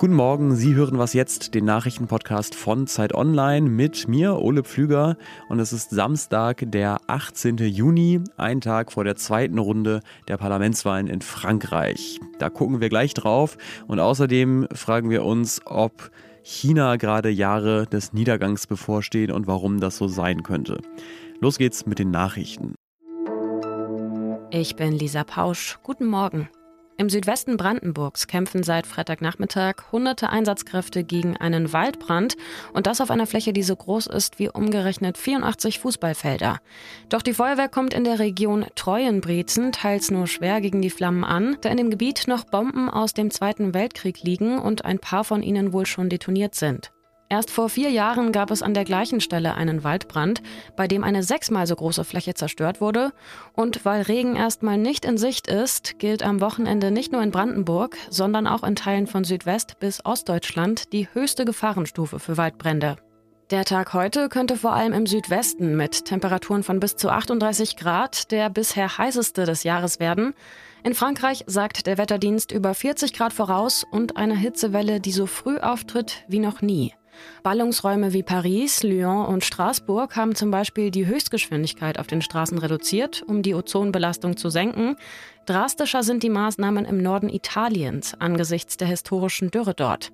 Guten Morgen, Sie hören was jetzt, den Nachrichtenpodcast von Zeit Online mit mir, Ole Pflüger. Und es ist Samstag, der 18. Juni, ein Tag vor der zweiten Runde der Parlamentswahlen in Frankreich. Da gucken wir gleich drauf. Und außerdem fragen wir uns, ob China gerade Jahre des Niedergangs bevorstehen und warum das so sein könnte. Los geht's mit den Nachrichten. Ich bin Lisa Pausch. Guten Morgen. Im Südwesten Brandenburgs kämpfen seit Freitagnachmittag hunderte Einsatzkräfte gegen einen Waldbrand und das auf einer Fläche, die so groß ist wie umgerechnet 84 Fußballfelder. Doch die Feuerwehr kommt in der Region Treuenbrezen teils nur schwer gegen die Flammen an, da in dem Gebiet noch Bomben aus dem Zweiten Weltkrieg liegen und ein paar von ihnen wohl schon detoniert sind. Erst vor vier Jahren gab es an der gleichen Stelle einen Waldbrand, bei dem eine sechsmal so große Fläche zerstört wurde. Und weil Regen erstmal nicht in Sicht ist, gilt am Wochenende nicht nur in Brandenburg, sondern auch in Teilen von Südwest bis Ostdeutschland die höchste Gefahrenstufe für Waldbrände. Der Tag heute könnte vor allem im Südwesten mit Temperaturen von bis zu 38 Grad der bisher heißeste des Jahres werden. In Frankreich sagt der Wetterdienst über 40 Grad voraus und eine Hitzewelle, die so früh auftritt wie noch nie. Ballungsräume wie Paris, Lyon und Straßburg haben zum Beispiel die Höchstgeschwindigkeit auf den Straßen reduziert, um die Ozonbelastung zu senken. Drastischer sind die Maßnahmen im Norden Italiens angesichts der historischen Dürre dort.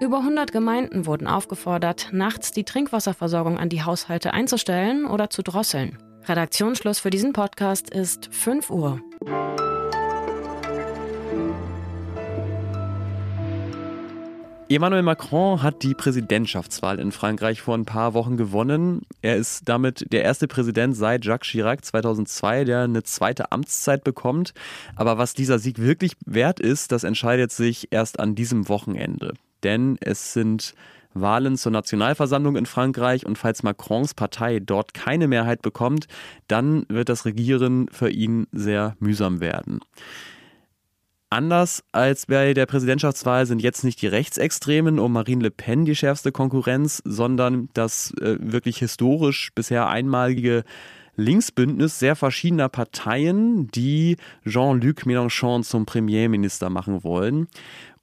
Über 100 Gemeinden wurden aufgefordert, nachts die Trinkwasserversorgung an die Haushalte einzustellen oder zu drosseln. Redaktionsschluss für diesen Podcast ist 5 Uhr. Emmanuel Macron hat die Präsidentschaftswahl in Frankreich vor ein paar Wochen gewonnen. Er ist damit der erste Präsident seit Jacques Chirac 2002, der eine zweite Amtszeit bekommt. Aber was dieser Sieg wirklich wert ist, das entscheidet sich erst an diesem Wochenende. Denn es sind Wahlen zur Nationalversammlung in Frankreich und falls Macrons Partei dort keine Mehrheit bekommt, dann wird das Regieren für ihn sehr mühsam werden. Anders als bei der Präsidentschaftswahl sind jetzt nicht die Rechtsextremen um Marine Le Pen die schärfste Konkurrenz, sondern das äh, wirklich historisch bisher einmalige Linksbündnis sehr verschiedener Parteien, die Jean-Luc Mélenchon zum Premierminister machen wollen.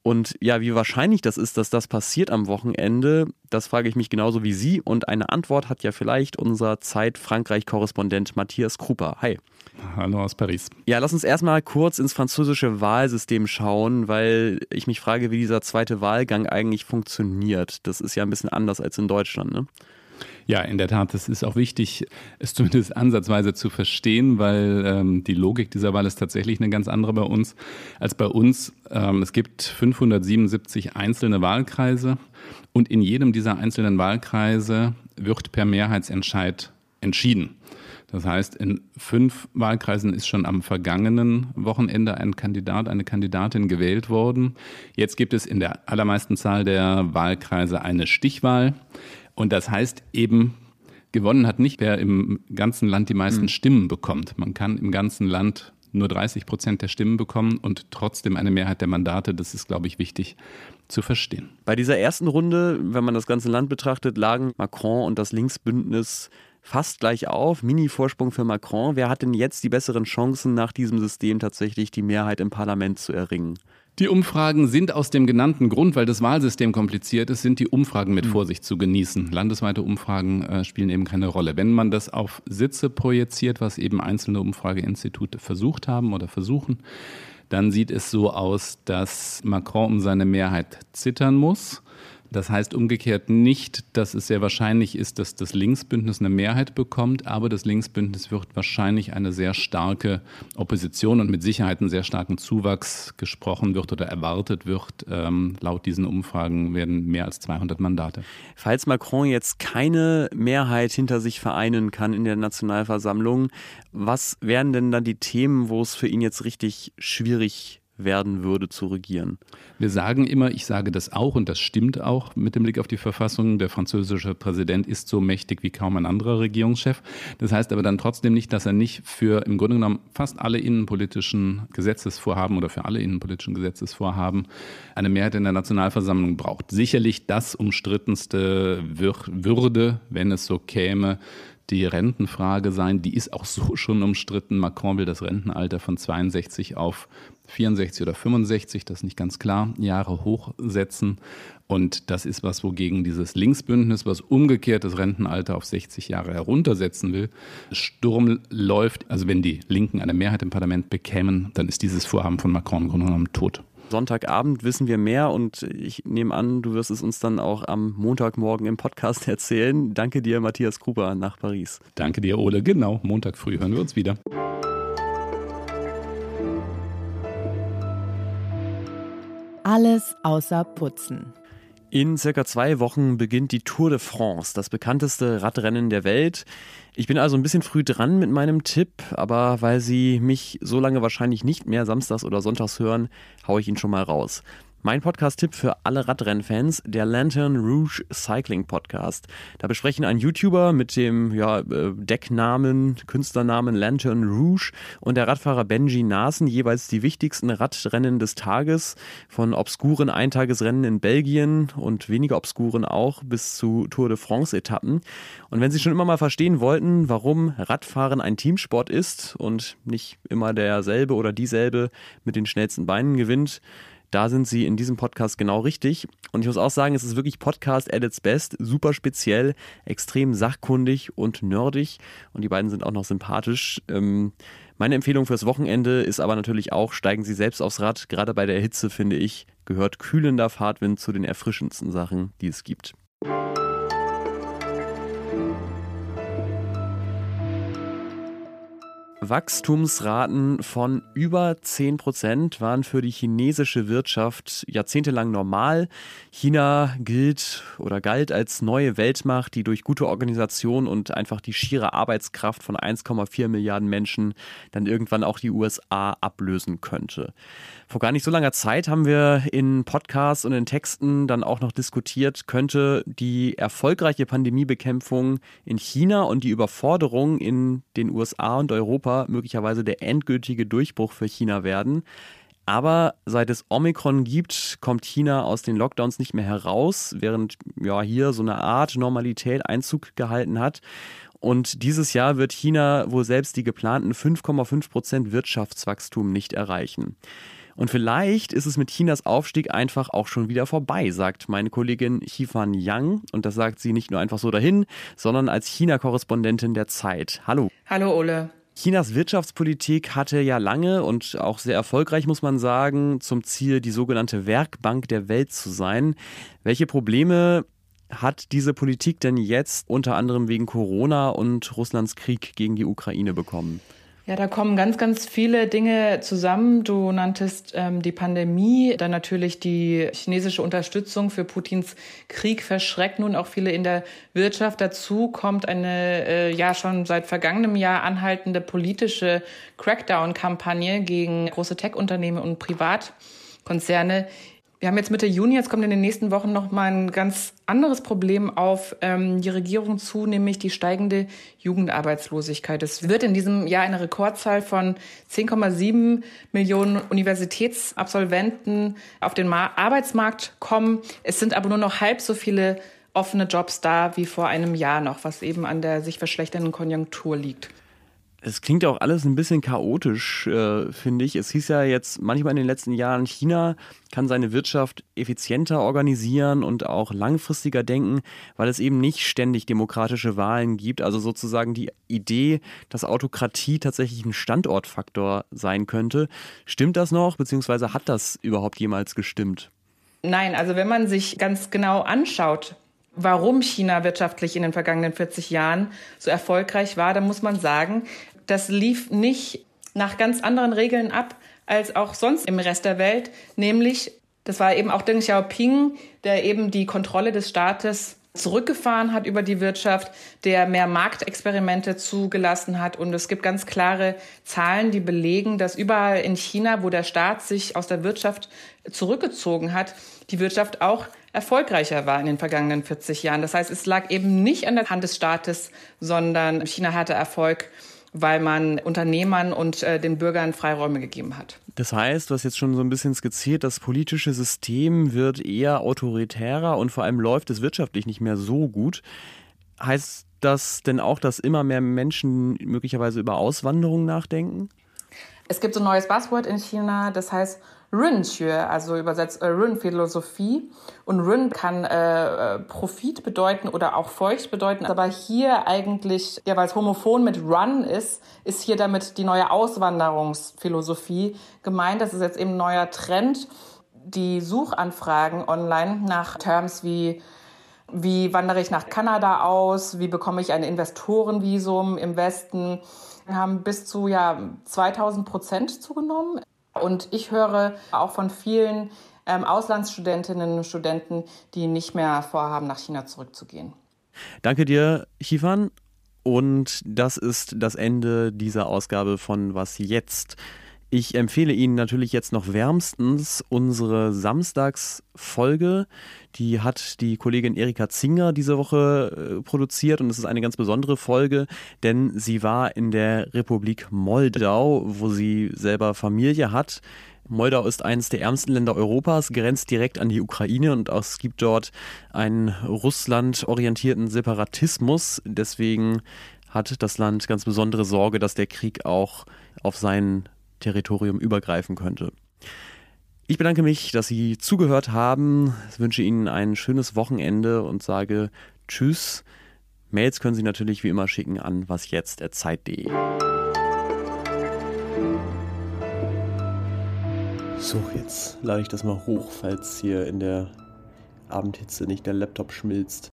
Und ja, wie wahrscheinlich das ist, dass das passiert am Wochenende, das frage ich mich genauso wie Sie. Und eine Antwort hat ja vielleicht unser Zeit-Frankreich-Korrespondent Matthias Kruper. Hi. Hallo aus Paris. Ja, lass uns erstmal kurz ins französische Wahlsystem schauen, weil ich mich frage, wie dieser zweite Wahlgang eigentlich funktioniert. Das ist ja ein bisschen anders als in Deutschland, ne? Ja, in der Tat, es ist auch wichtig, es zumindest ansatzweise zu verstehen, weil ähm, die Logik dieser Wahl ist tatsächlich eine ganz andere bei uns als bei uns. Ähm, es gibt 577 einzelne Wahlkreise und in jedem dieser einzelnen Wahlkreise wird per Mehrheitsentscheid entschieden. Das heißt, in fünf Wahlkreisen ist schon am vergangenen Wochenende ein Kandidat, eine Kandidatin gewählt worden. Jetzt gibt es in der allermeisten Zahl der Wahlkreise eine Stichwahl. Und das heißt eben, gewonnen hat nicht, wer im ganzen Land die meisten mhm. Stimmen bekommt. Man kann im ganzen Land nur 30 Prozent der Stimmen bekommen und trotzdem eine Mehrheit der Mandate. Das ist, glaube ich, wichtig zu verstehen. Bei dieser ersten Runde, wenn man das ganze Land betrachtet, lagen Macron und das Linksbündnis fast gleich auf. Mini-Vorsprung für Macron. Wer hat denn jetzt die besseren Chancen, nach diesem System tatsächlich die Mehrheit im Parlament zu erringen? Die Umfragen sind aus dem genannten Grund, weil das Wahlsystem kompliziert ist, sind die Umfragen mit hm. Vorsicht zu genießen. Landesweite Umfragen äh, spielen eben keine Rolle. Wenn man das auf Sitze projiziert, was eben einzelne Umfrageinstitute versucht haben oder versuchen, dann sieht es so aus, dass Macron um seine Mehrheit zittern muss. Das heißt umgekehrt nicht, dass es sehr wahrscheinlich ist, dass das Linksbündnis eine Mehrheit bekommt, aber das Linksbündnis wird wahrscheinlich eine sehr starke Opposition und mit Sicherheit einen sehr starken Zuwachs gesprochen wird oder erwartet wird. Ähm, laut diesen Umfragen werden mehr als 200 Mandate. Falls Macron jetzt keine Mehrheit hinter sich vereinen kann in der Nationalversammlung, was wären denn dann die Themen, wo es für ihn jetzt richtig schwierig werden würde zu regieren. Wir sagen immer, ich sage das auch und das stimmt auch mit dem Blick auf die Verfassung, der französische Präsident ist so mächtig wie kaum ein anderer Regierungschef. Das heißt aber dann trotzdem nicht, dass er nicht für im Grunde genommen fast alle innenpolitischen Gesetzesvorhaben oder für alle innenpolitischen Gesetzesvorhaben eine Mehrheit in der Nationalversammlung braucht. Sicherlich das umstrittenste Würde, wenn es so käme, die Rentenfrage sein. Die ist auch so schon umstritten. Macron will das Rentenalter von 62 auf 64 oder 65, das ist nicht ganz klar, Jahre hochsetzen. Und das ist was, wogegen dieses Linksbündnis, was umgekehrt das Rentenalter auf 60 Jahre heruntersetzen will, Sturm läuft. Also wenn die Linken eine Mehrheit im Parlament bekämen, dann ist dieses Vorhaben von Macron im Grunde genommen tot. Sonntagabend wissen wir mehr und ich nehme an, du wirst es uns dann auch am Montagmorgen im Podcast erzählen. Danke dir, Matthias Gruber, nach Paris. Danke dir, Ole. Genau, Montag früh hören wir uns wieder. Alles außer Putzen. In circa zwei Wochen beginnt die Tour de France, das bekannteste Radrennen der Welt. Ich bin also ein bisschen früh dran mit meinem Tipp, aber weil Sie mich so lange wahrscheinlich nicht mehr samstags oder sonntags hören, haue ich ihn schon mal raus. Mein Podcast-Tipp für alle Radrennfans, der Lantern Rouge Cycling Podcast. Da besprechen ein YouTuber mit dem ja, äh, Decknamen, Künstlernamen Lantern Rouge und der Radfahrer Benji Nasen jeweils die wichtigsten Radrennen des Tages, von obskuren Eintagesrennen in Belgien und weniger obskuren auch bis zu Tour de France-Etappen. Und wenn Sie schon immer mal verstehen wollten, warum Radfahren ein Teamsport ist und nicht immer derselbe oder dieselbe mit den schnellsten Beinen gewinnt, da sind sie in diesem Podcast genau richtig. Und ich muss auch sagen, es ist wirklich Podcast at its best. Super speziell, extrem sachkundig und nerdig. Und die beiden sind auch noch sympathisch. Ähm, meine Empfehlung fürs Wochenende ist aber natürlich auch, steigen Sie selbst aufs Rad. Gerade bei der Hitze, finde ich, gehört kühlender Fahrtwind zu den erfrischendsten Sachen, die es gibt. Wachstumsraten von über 10 Prozent waren für die chinesische Wirtschaft jahrzehntelang normal. China gilt oder galt als neue Weltmacht, die durch gute Organisation und einfach die schiere Arbeitskraft von 1,4 Milliarden Menschen dann irgendwann auch die USA ablösen könnte. Vor gar nicht so langer Zeit haben wir in Podcasts und in Texten dann auch noch diskutiert, könnte die erfolgreiche Pandemiebekämpfung in China und die Überforderung in den USA und Europa möglicherweise der endgültige Durchbruch für China werden. Aber seit es Omikron gibt, kommt China aus den Lockdowns nicht mehr heraus, während ja hier so eine Art Normalität Einzug gehalten hat. Und dieses Jahr wird China wohl selbst die geplanten 5,5 Prozent Wirtschaftswachstum nicht erreichen. Und vielleicht ist es mit Chinas Aufstieg einfach auch schon wieder vorbei, sagt meine Kollegin Xifan Yang. Und das sagt sie nicht nur einfach so dahin, sondern als China-Korrespondentin der Zeit. Hallo. Hallo, Ole. Chinas Wirtschaftspolitik hatte ja lange und auch sehr erfolgreich, muss man sagen, zum Ziel, die sogenannte Werkbank der Welt zu sein. Welche Probleme hat diese Politik denn jetzt unter anderem wegen Corona und Russlands Krieg gegen die Ukraine bekommen? Ja, da kommen ganz, ganz viele Dinge zusammen. Du nanntest ähm, die Pandemie, dann natürlich die chinesische Unterstützung für Putins Krieg verschreckt nun auch viele in der Wirtschaft. Dazu kommt eine äh, ja schon seit vergangenem Jahr anhaltende politische Crackdown-Kampagne gegen große Tech-Unternehmen und Privatkonzerne wir haben jetzt Mitte Juni, jetzt kommt in den nächsten Wochen noch mal ein ganz anderes Problem auf ähm, die Regierung zu, nämlich die steigende Jugendarbeitslosigkeit. Es wird in diesem Jahr eine Rekordzahl von 10,7 Millionen Universitätsabsolventen auf den Ma Arbeitsmarkt kommen. Es sind aber nur noch halb so viele offene Jobs da wie vor einem Jahr noch, was eben an der sich verschlechternden Konjunktur liegt. Es klingt auch alles ein bisschen chaotisch, äh, finde ich. Es hieß ja jetzt manchmal in den letzten Jahren, China kann seine Wirtschaft effizienter organisieren und auch langfristiger denken, weil es eben nicht ständig demokratische Wahlen gibt. Also sozusagen die Idee, dass Autokratie tatsächlich ein Standortfaktor sein könnte. Stimmt das noch, beziehungsweise hat das überhaupt jemals gestimmt? Nein, also wenn man sich ganz genau anschaut, warum China wirtschaftlich in den vergangenen 40 Jahren so erfolgreich war, dann muss man sagen, das lief nicht nach ganz anderen Regeln ab als auch sonst im Rest der Welt, nämlich das war eben auch Deng Xiaoping, der eben die Kontrolle des Staates zurückgefahren hat über die Wirtschaft, der mehr Marktexperimente zugelassen hat. Und es gibt ganz klare Zahlen, die belegen, dass überall in China, wo der Staat sich aus der Wirtschaft zurückgezogen hat, die Wirtschaft auch erfolgreicher war in den vergangenen 40 Jahren. Das heißt, es lag eben nicht an der Hand des Staates, sondern China hatte Erfolg weil man Unternehmern und äh, den Bürgern Freiräume gegeben hat. Das heißt, du hast jetzt schon so ein bisschen skizziert, das politische System wird eher autoritärer und vor allem läuft es wirtschaftlich nicht mehr so gut. Heißt das denn auch, dass immer mehr Menschen möglicherweise über Auswanderung nachdenken? Es gibt so ein neues Buzzword in China, das heißt Run-Tür, also übersetzt äh, Run-Philosophie. Und Run kann äh, äh, Profit bedeuten oder auch Feucht bedeuten. Aber hier eigentlich, ja, weil es homophon mit Run ist, ist hier damit die neue Auswanderungsphilosophie gemeint. Das ist jetzt eben ein neuer Trend. Die Suchanfragen online nach Terms wie wie wandere ich nach Kanada aus? Wie bekomme ich ein Investorenvisum im Westen? haben bis zu ja, 2000 Prozent zugenommen. Und ich höre auch von vielen ähm, Auslandsstudentinnen und Studenten, die nicht mehr vorhaben, nach China zurückzugehen. Danke dir, Chifan. Und das ist das Ende dieser Ausgabe von Was jetzt? Ich empfehle Ihnen natürlich jetzt noch wärmstens unsere Samstagsfolge. Die hat die Kollegin Erika Zinger diese Woche äh, produziert und es ist eine ganz besondere Folge, denn sie war in der Republik Moldau, wo sie selber Familie hat. Moldau ist eines der ärmsten Länder Europas, grenzt direkt an die Ukraine und es gibt dort einen russlandorientierten Separatismus. Deswegen hat das Land ganz besondere Sorge, dass der Krieg auch auf seinen Territorium übergreifen könnte. Ich bedanke mich, dass Sie zugehört haben. Ich wünsche Ihnen ein schönes Wochenende und sage Tschüss. Mails können Sie natürlich wie immer schicken an wasjetzt.zeit.de. So, jetzt lade ich das mal hoch, falls hier in der Abendhitze nicht der Laptop schmilzt.